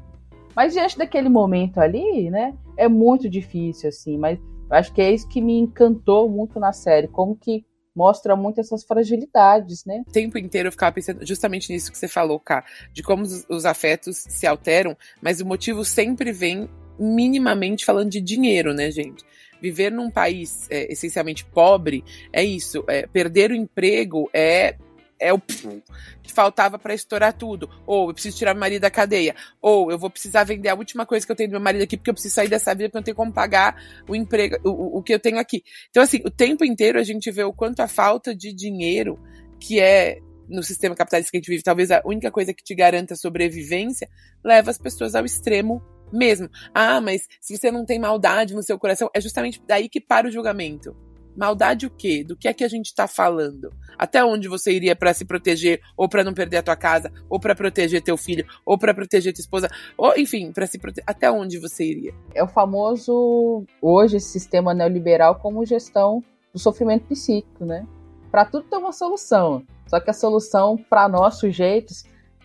Mas diante daquele momento ali, né, é muito difícil, assim, mas acho que é isso que me encantou muito na série, como que mostra muito essas fragilidades, né? O tempo inteiro eu ficava pensando justamente nisso que você falou, Cá, de como os, os afetos se alteram, mas o motivo sempre vem minimamente falando de dinheiro, né, gente? Viver num país é, essencialmente pobre é isso. É, perder o emprego é é o que faltava para estourar tudo. Ou eu preciso tirar meu marido da cadeia. Ou eu vou precisar vender a última coisa que eu tenho do meu marido aqui porque eu preciso sair dessa vida porque eu não tenho como pagar o emprego, o, o que eu tenho aqui. Então, assim, o tempo inteiro a gente vê o quanto a falta de dinheiro que é no sistema capitalista que a gente vive, talvez a única coisa que te garanta sobrevivência, leva as pessoas ao extremo mesmo. Ah, mas se você não tem maldade no seu coração, é justamente daí que para o julgamento. Maldade o quê? Do que é que a gente está falando? Até onde você iria para se proteger, ou para não perder a tua casa, ou para proteger teu filho, ou para proteger tua esposa, ou enfim, para se proteger. Até onde você iria? É o famoso hoje esse sistema neoliberal como gestão do sofrimento psíquico, né? Para tudo tem uma solução. Só que a solução para nós sujeitos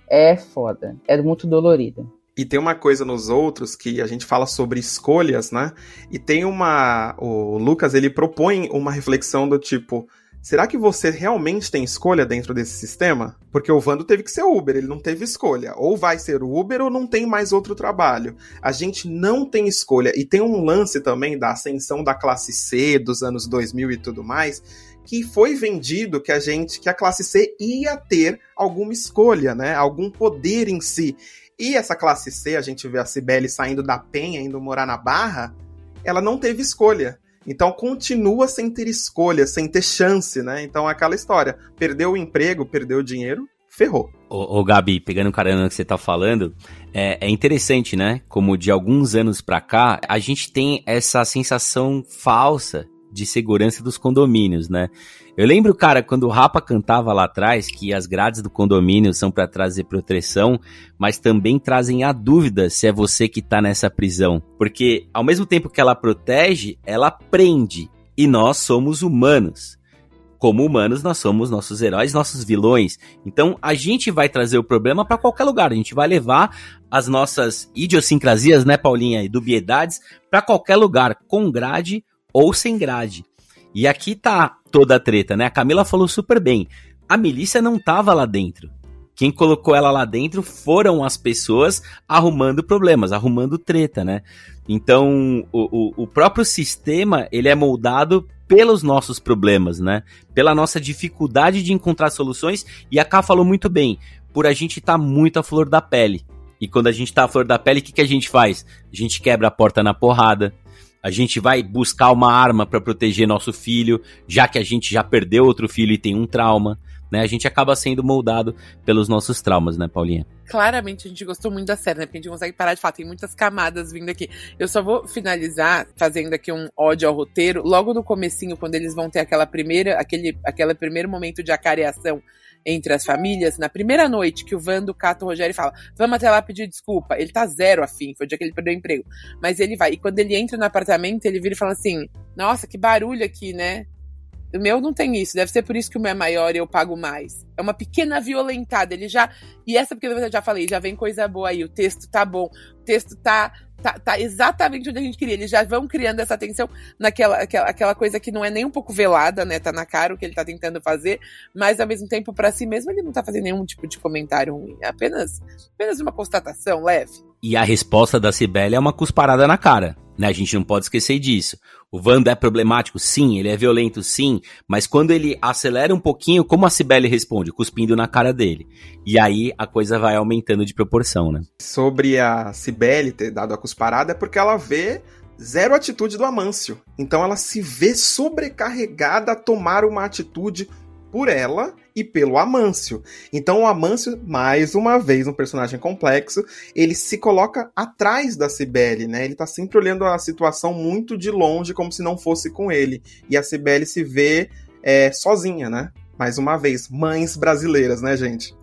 é foda, é muito dolorida. E tem uma coisa nos outros que a gente fala sobre escolhas, né? E tem uma. O Lucas ele propõe uma reflexão do tipo. Será que você realmente tem escolha dentro desse sistema? Porque o Vando teve que ser Uber, ele não teve escolha. Ou vai ser Uber ou não tem mais outro trabalho. A gente não tem escolha. E tem um lance também da ascensão da classe C dos anos 2000 e tudo mais, que foi vendido que a gente, que a classe C ia ter alguma escolha, né? Algum poder em si. E essa classe C, a gente vê a Cibele saindo da Penha, indo morar na Barra, ela não teve escolha. Então continua sem ter escolha, sem ter chance, né? Então é aquela história. Perdeu o emprego, perdeu o dinheiro, ferrou. Ô, ô Gabi, pegando o carona que você tá falando, é, é, interessante, né? Como de alguns anos pra cá, a gente tem essa sensação falsa de segurança dos condomínios, né? Eu lembro, cara, quando o Rapa cantava lá atrás que as grades do condomínio são para trazer proteção, mas também trazem a dúvida se é você que tá nessa prisão. Porque ao mesmo tempo que ela protege, ela prende. E nós somos humanos. Como humanos, nós somos nossos heróis, nossos vilões. Então, a gente vai trazer o problema para qualquer lugar. A gente vai levar as nossas idiosincrasias, né, Paulinha, e dubiedades para qualquer lugar, com grade ou sem grade. E aqui tá toda a treta, né? A Camila falou super bem. A milícia não tava lá dentro. Quem colocou ela lá dentro foram as pessoas arrumando problemas, arrumando treta, né? Então, o, o, o próprio sistema, ele é moldado pelos nossos problemas, né? Pela nossa dificuldade de encontrar soluções. E a Ká falou muito bem, por a gente estar tá muito à flor da pele. E quando a gente tá à flor da pele, o que, que a gente faz? A gente quebra a porta na porrada, a gente vai buscar uma arma para proteger nosso filho, já que a gente já perdeu outro filho e tem um trauma. Né, a gente acaba sendo moldado pelos nossos traumas, né, Paulinha? Claramente a gente gostou muito da série, né? Porque a gente consegue parar de falar, tem muitas camadas vindo aqui. Eu só vou finalizar fazendo aqui um ódio ao roteiro. Logo no comecinho, quando eles vão ter aquela primeira, aquele, aquele primeiro momento de acareação entre as famílias, na primeira noite que o Vando cata o Rogério e fala: Vamos até lá pedir desculpa. Ele tá zero afim, foi o dia que ele perdeu o emprego. Mas ele vai. E quando ele entra no apartamento, ele vira e fala assim: Nossa, que barulho aqui, né? O meu não tem isso, deve ser por isso que o meu é maior e eu pago mais. É uma pequena violentada. Ele já. E essa, porque eu já falei, já vem coisa boa aí. O texto tá bom, o texto tá tá, tá, exatamente onde a gente queria. Eles já vão criando essa tensão naquela aquela, aquela coisa que não é nem um pouco velada, né? Tá na cara o que ele tá tentando fazer, mas ao mesmo tempo, para si mesmo, ele não tá fazendo nenhum tipo de comentário ruim. É apenas, apenas uma constatação leve. E a resposta da Cibele é uma cusparada na cara. Né? A gente não pode esquecer disso. O Wanda é problemático, sim, ele é violento, sim, mas quando ele acelera um pouquinho, como a Cibele responde? Cuspindo na cara dele. E aí a coisa vai aumentando de proporção, né? Sobre a Cibele ter dado a cusparada é porque ela vê zero atitude do Amâncio. Então ela se vê sobrecarregada a tomar uma atitude por ela e pelo Amâncio. Então o Amâncio, mais uma vez, um personagem complexo, ele se coloca atrás da Cibele, né? Ele tá sempre olhando a situação muito de longe, como se não fosse com ele. E a Cibele se vê é, sozinha, né? Mais uma vez, mães brasileiras, né, gente?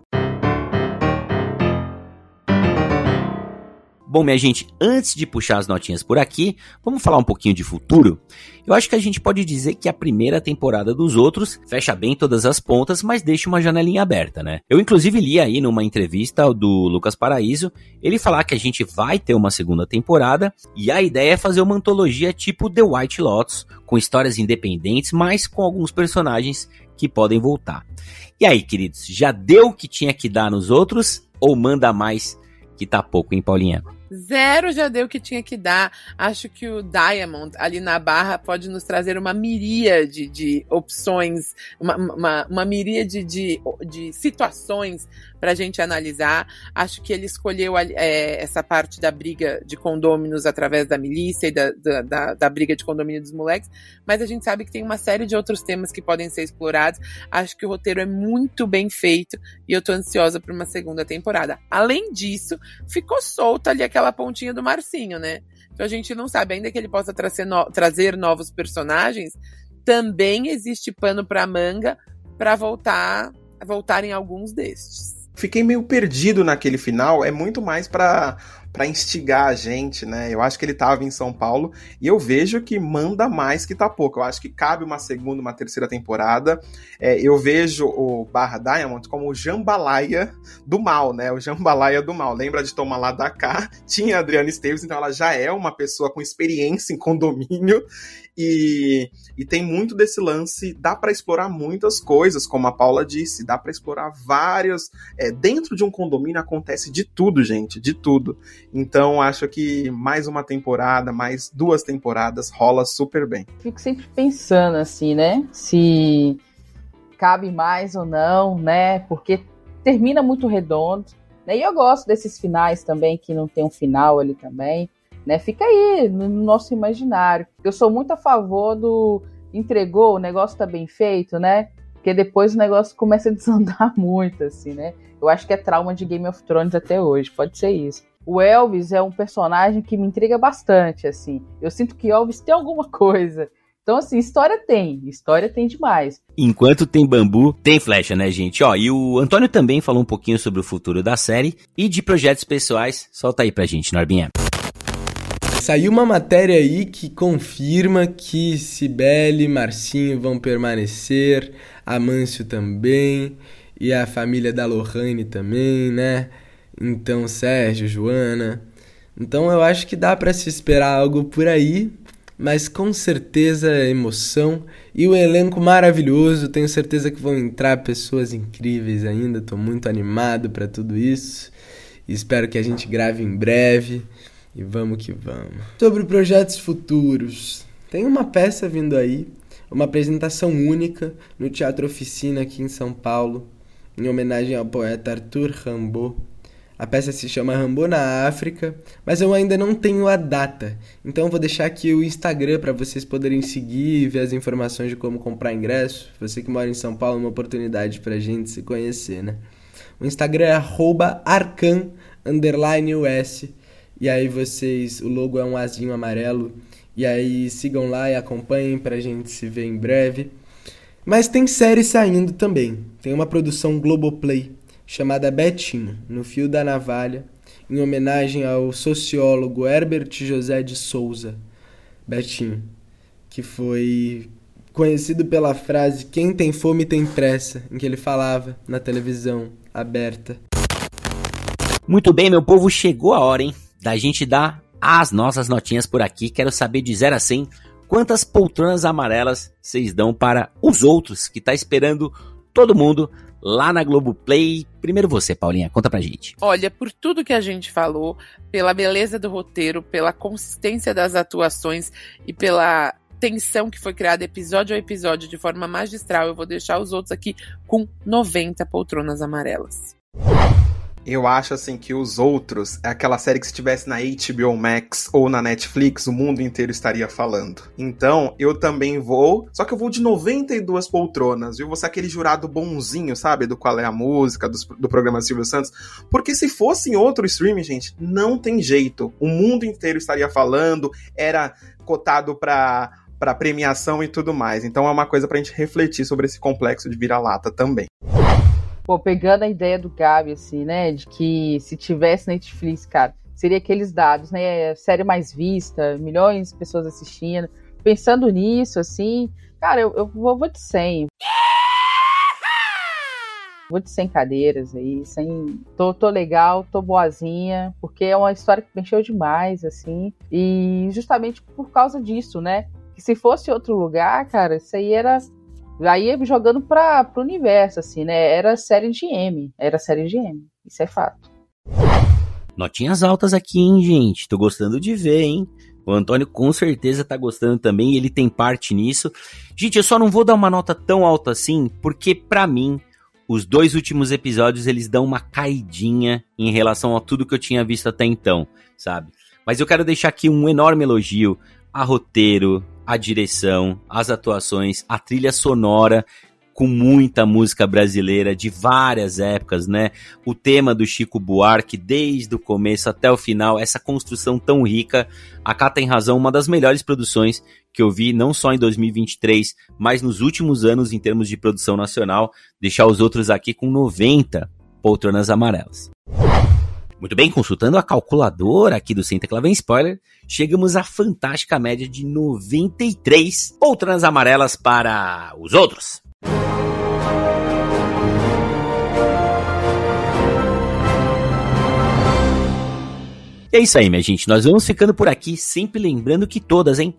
Bom, minha gente, antes de puxar as notinhas por aqui, vamos falar um pouquinho de futuro? Eu acho que a gente pode dizer que a primeira temporada dos outros fecha bem todas as pontas, mas deixa uma janelinha aberta, né? Eu inclusive li aí numa entrevista do Lucas Paraíso, ele falar que a gente vai ter uma segunda temporada e a ideia é fazer uma antologia tipo The White Lotus, com histórias independentes, mas com alguns personagens que podem voltar. E aí, queridos, já deu o que tinha que dar nos outros ou manda mais que tá pouco, hein, Paulinha? Zero já deu o que tinha que dar. Acho que o Diamond ali na barra pode nos trazer uma miríade de opções, uma, uma, uma miríade de, de situações para a gente analisar. Acho que ele escolheu é, essa parte da briga de condôminos através da milícia e da, da, da, da, briga de condomínio dos moleques, mas a gente sabe que tem uma série de outros temas que podem ser explorados. Acho que o roteiro é muito bem feito e eu tô ansiosa por uma segunda temporada. Além disso, ficou solta ali aquela pontinha do Marcinho, né? Então a gente não sabe, ainda que ele possa trazer, no, trazer novos personagens, também existe pano para manga para voltar voltarem alguns destes fiquei meio perdido naquele final. É muito mais para para instigar a gente, né? Eu acho que ele estava em São Paulo e eu vejo que manda mais que tá pouco. Eu acho que cabe uma segunda, uma terceira temporada. É, eu vejo o Barra Diamond como o jambalaya do mal, né? O jambalaya do mal. Lembra de tomar lá da cá? (laughs) Tinha a Adriana Esteves, então ela já é uma pessoa com experiência em condomínio e, e tem muito desse lance. Dá para explorar muitas coisas, como a Paula disse. Dá para explorar vários. É, dentro de um condomínio acontece de tudo, gente, de tudo. Então acho que mais uma temporada, mais duas temporadas rola super bem. Fico sempre pensando assim, né? Se cabe mais ou não, né? Porque termina muito redondo. Né? E eu gosto desses finais também, que não tem um final ali também. Né? Fica aí no nosso imaginário. Eu sou muito a favor do entregou, o negócio tá bem feito, né? Porque depois o negócio começa a desandar (laughs) muito, assim, né? Eu acho que é trauma de Game of Thrones até hoje, pode ser isso o Elvis é um personagem que me intriga bastante, assim. Eu sinto que Elvis tem alguma (laughs) coisa. Então, assim, história tem, história tem demais. Enquanto tem bambu, tem flecha, né, gente? Ó, e o Antônio também falou um pouquinho sobre o futuro da série e de projetos pessoais. Solta aí pra gente, Norbinha. Saiu uma matéria aí que confirma que Cibele e Marcinho vão permanecer, Amâncio também, e a família da Lohane também, né? Então, Sérgio, Joana. Então, eu acho que dá para se esperar algo por aí, mas com certeza emoção e o elenco maravilhoso. Tenho certeza que vão entrar pessoas incríveis ainda. Tô muito animado para tudo isso. Espero que a gente grave em breve e vamos que vamos. Sobre projetos futuros, tem uma peça vindo aí, uma apresentação única no Teatro Oficina aqui em São Paulo, em homenagem ao poeta Arthur Rimbaud. A peça se chama Rambo na África, mas eu ainda não tenho a data. Então vou deixar aqui o Instagram para vocês poderem seguir e ver as informações de como comprar ingresso. Você que mora em São Paulo, é uma oportunidade pra gente se conhecer, né? O Instagram é arcan US. E aí vocês, o logo é um azinho amarelo. E aí sigam lá e acompanhem pra gente se ver em breve. Mas tem série saindo também. Tem uma produção Globoplay chamada Betinho, no fio da navalha, em homenagem ao sociólogo Herbert José de Souza, Betinho, que foi conhecido pela frase Quem tem fome tem pressa, em que ele falava na televisão aberta. Muito bem, meu povo, chegou a hora, hein, da gente dar as nossas notinhas por aqui. Quero saber de 0 a 100 quantas poltronas amarelas vocês dão para os outros que tá esperando todo mundo lá na Globoplay. Primeiro você, Paulinha, conta pra gente. Olha, por tudo que a gente falou, pela beleza do roteiro, pela consistência das atuações e pela tensão que foi criada episódio a episódio de forma magistral, eu vou deixar os outros aqui com 90 poltronas amarelas. Eu acho assim que os outros é aquela série que se tivesse na HBO Max ou na Netflix, o mundo inteiro estaria falando. Então, eu também vou, só que eu vou de 92 poltronas, viu? Você aquele jurado bonzinho, sabe? Do qual é a música, do, do programa Silvio Santos. Porque se fosse em outro streaming, gente, não tem jeito. O mundo inteiro estaria falando, era cotado pra para premiação e tudo mais. Então é uma coisa pra gente refletir sobre esse complexo de vira-lata também. Pô, pegando a ideia do Gabi, assim, né? De que se tivesse Netflix, cara, seria aqueles dados, né? Série mais vista, milhões de pessoas assistindo. Pensando nisso, assim, cara, eu, eu vou, vou de 100. Vou de 100 cadeiras aí, sem... Tô, tô legal, tô boazinha, porque é uma história que mexeu demais, assim. E justamente por causa disso, né? Que se fosse outro lugar, cara, isso aí era Aí jogando para pro universo, assim, né? Era série de M. Era série de M. Isso é fato. Notinhas altas aqui, hein, gente? Tô gostando de ver, hein? O Antônio com certeza tá gostando também, ele tem parte nisso. Gente, eu só não vou dar uma nota tão alta assim, porque para mim os dois últimos episódios eles dão uma caidinha em relação a tudo que eu tinha visto até então, sabe? Mas eu quero deixar aqui um enorme elogio a roteiro, a direção, as atuações, a trilha sonora com muita música brasileira de várias épocas, né? O tema do Chico Buarque, desde o começo até o final, essa construção tão rica. A Cá tem razão, uma das melhores produções que eu vi, não só em 2023, mas nos últimos anos em termos de produção nacional. Deixar os outros aqui com 90 poltronas amarelas. Muito bem, consultando a calculadora aqui do Senta Claven Spoiler, chegamos à fantástica média de 93 poltronas amarelas para os outros. É isso aí, minha gente. Nós vamos ficando por aqui, sempre lembrando que todas, hein?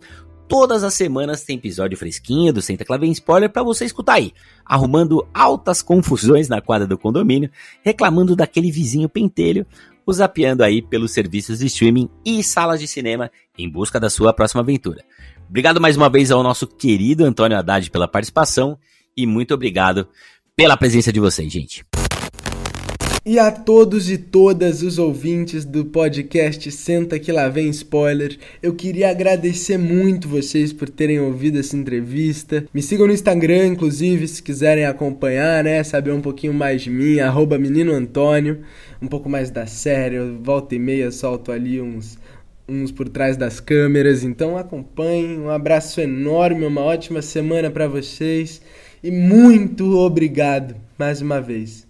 Todas as semanas tem episódio fresquinho do Senta Clave Spoiler para você escutar aí, arrumando altas confusões na quadra do condomínio, reclamando daquele vizinho pentelho, zapeando aí pelos serviços de streaming e salas de cinema em busca da sua próxima aventura. Obrigado mais uma vez ao nosso querido Antônio Haddad pela participação e muito obrigado pela presença de vocês, gente. E a todos e todas os ouvintes do podcast Senta que lá vem spoiler, eu queria agradecer muito vocês por terem ouvido essa entrevista. Me sigam no Instagram, inclusive, se quiserem acompanhar, né, saber um pouquinho mais de mim, arroba menino Antônio, um pouco mais da série, volta e meia solto ali uns uns por trás das câmeras, então acompanhem. Um abraço enorme, uma ótima semana para vocês e muito obrigado mais uma vez.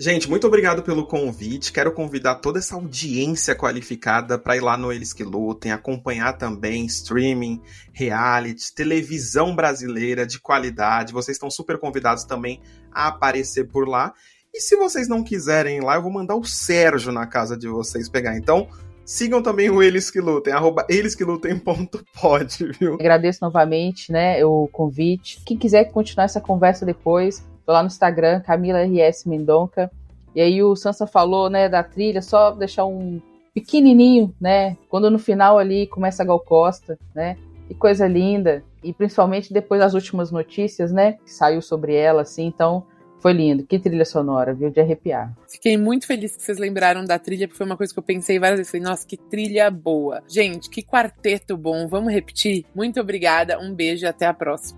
Gente, muito obrigado pelo convite. Quero convidar toda essa audiência qualificada para ir lá no Eles que Lutem, acompanhar também streaming, reality, televisão brasileira de qualidade. Vocês estão super convidados também a aparecer por lá. E se vocês não quiserem ir lá, eu vou mandar o Sérgio na casa de vocês pegar. Então, Sigam também o Eles Que Lutem, arroba elesquelutem.pod, viu? Agradeço novamente, né, o convite. Quem quiser continuar essa conversa depois, tô lá no Instagram, Camila RS Mendonca. E aí o Sansa falou, né, da trilha, só deixar um pequenininho, né, quando no final ali começa a Gal Costa, né, que coisa linda. E principalmente depois das últimas notícias, né, que saiu sobre ela, assim, então foi lindo. Que trilha sonora, viu? De arrepiar. Fiquei muito feliz que vocês lembraram da trilha, porque foi uma coisa que eu pensei várias vezes. Falei, nossa, que trilha boa. Gente, que quarteto bom. Vamos repetir? Muito obrigada, um beijo e até a próxima.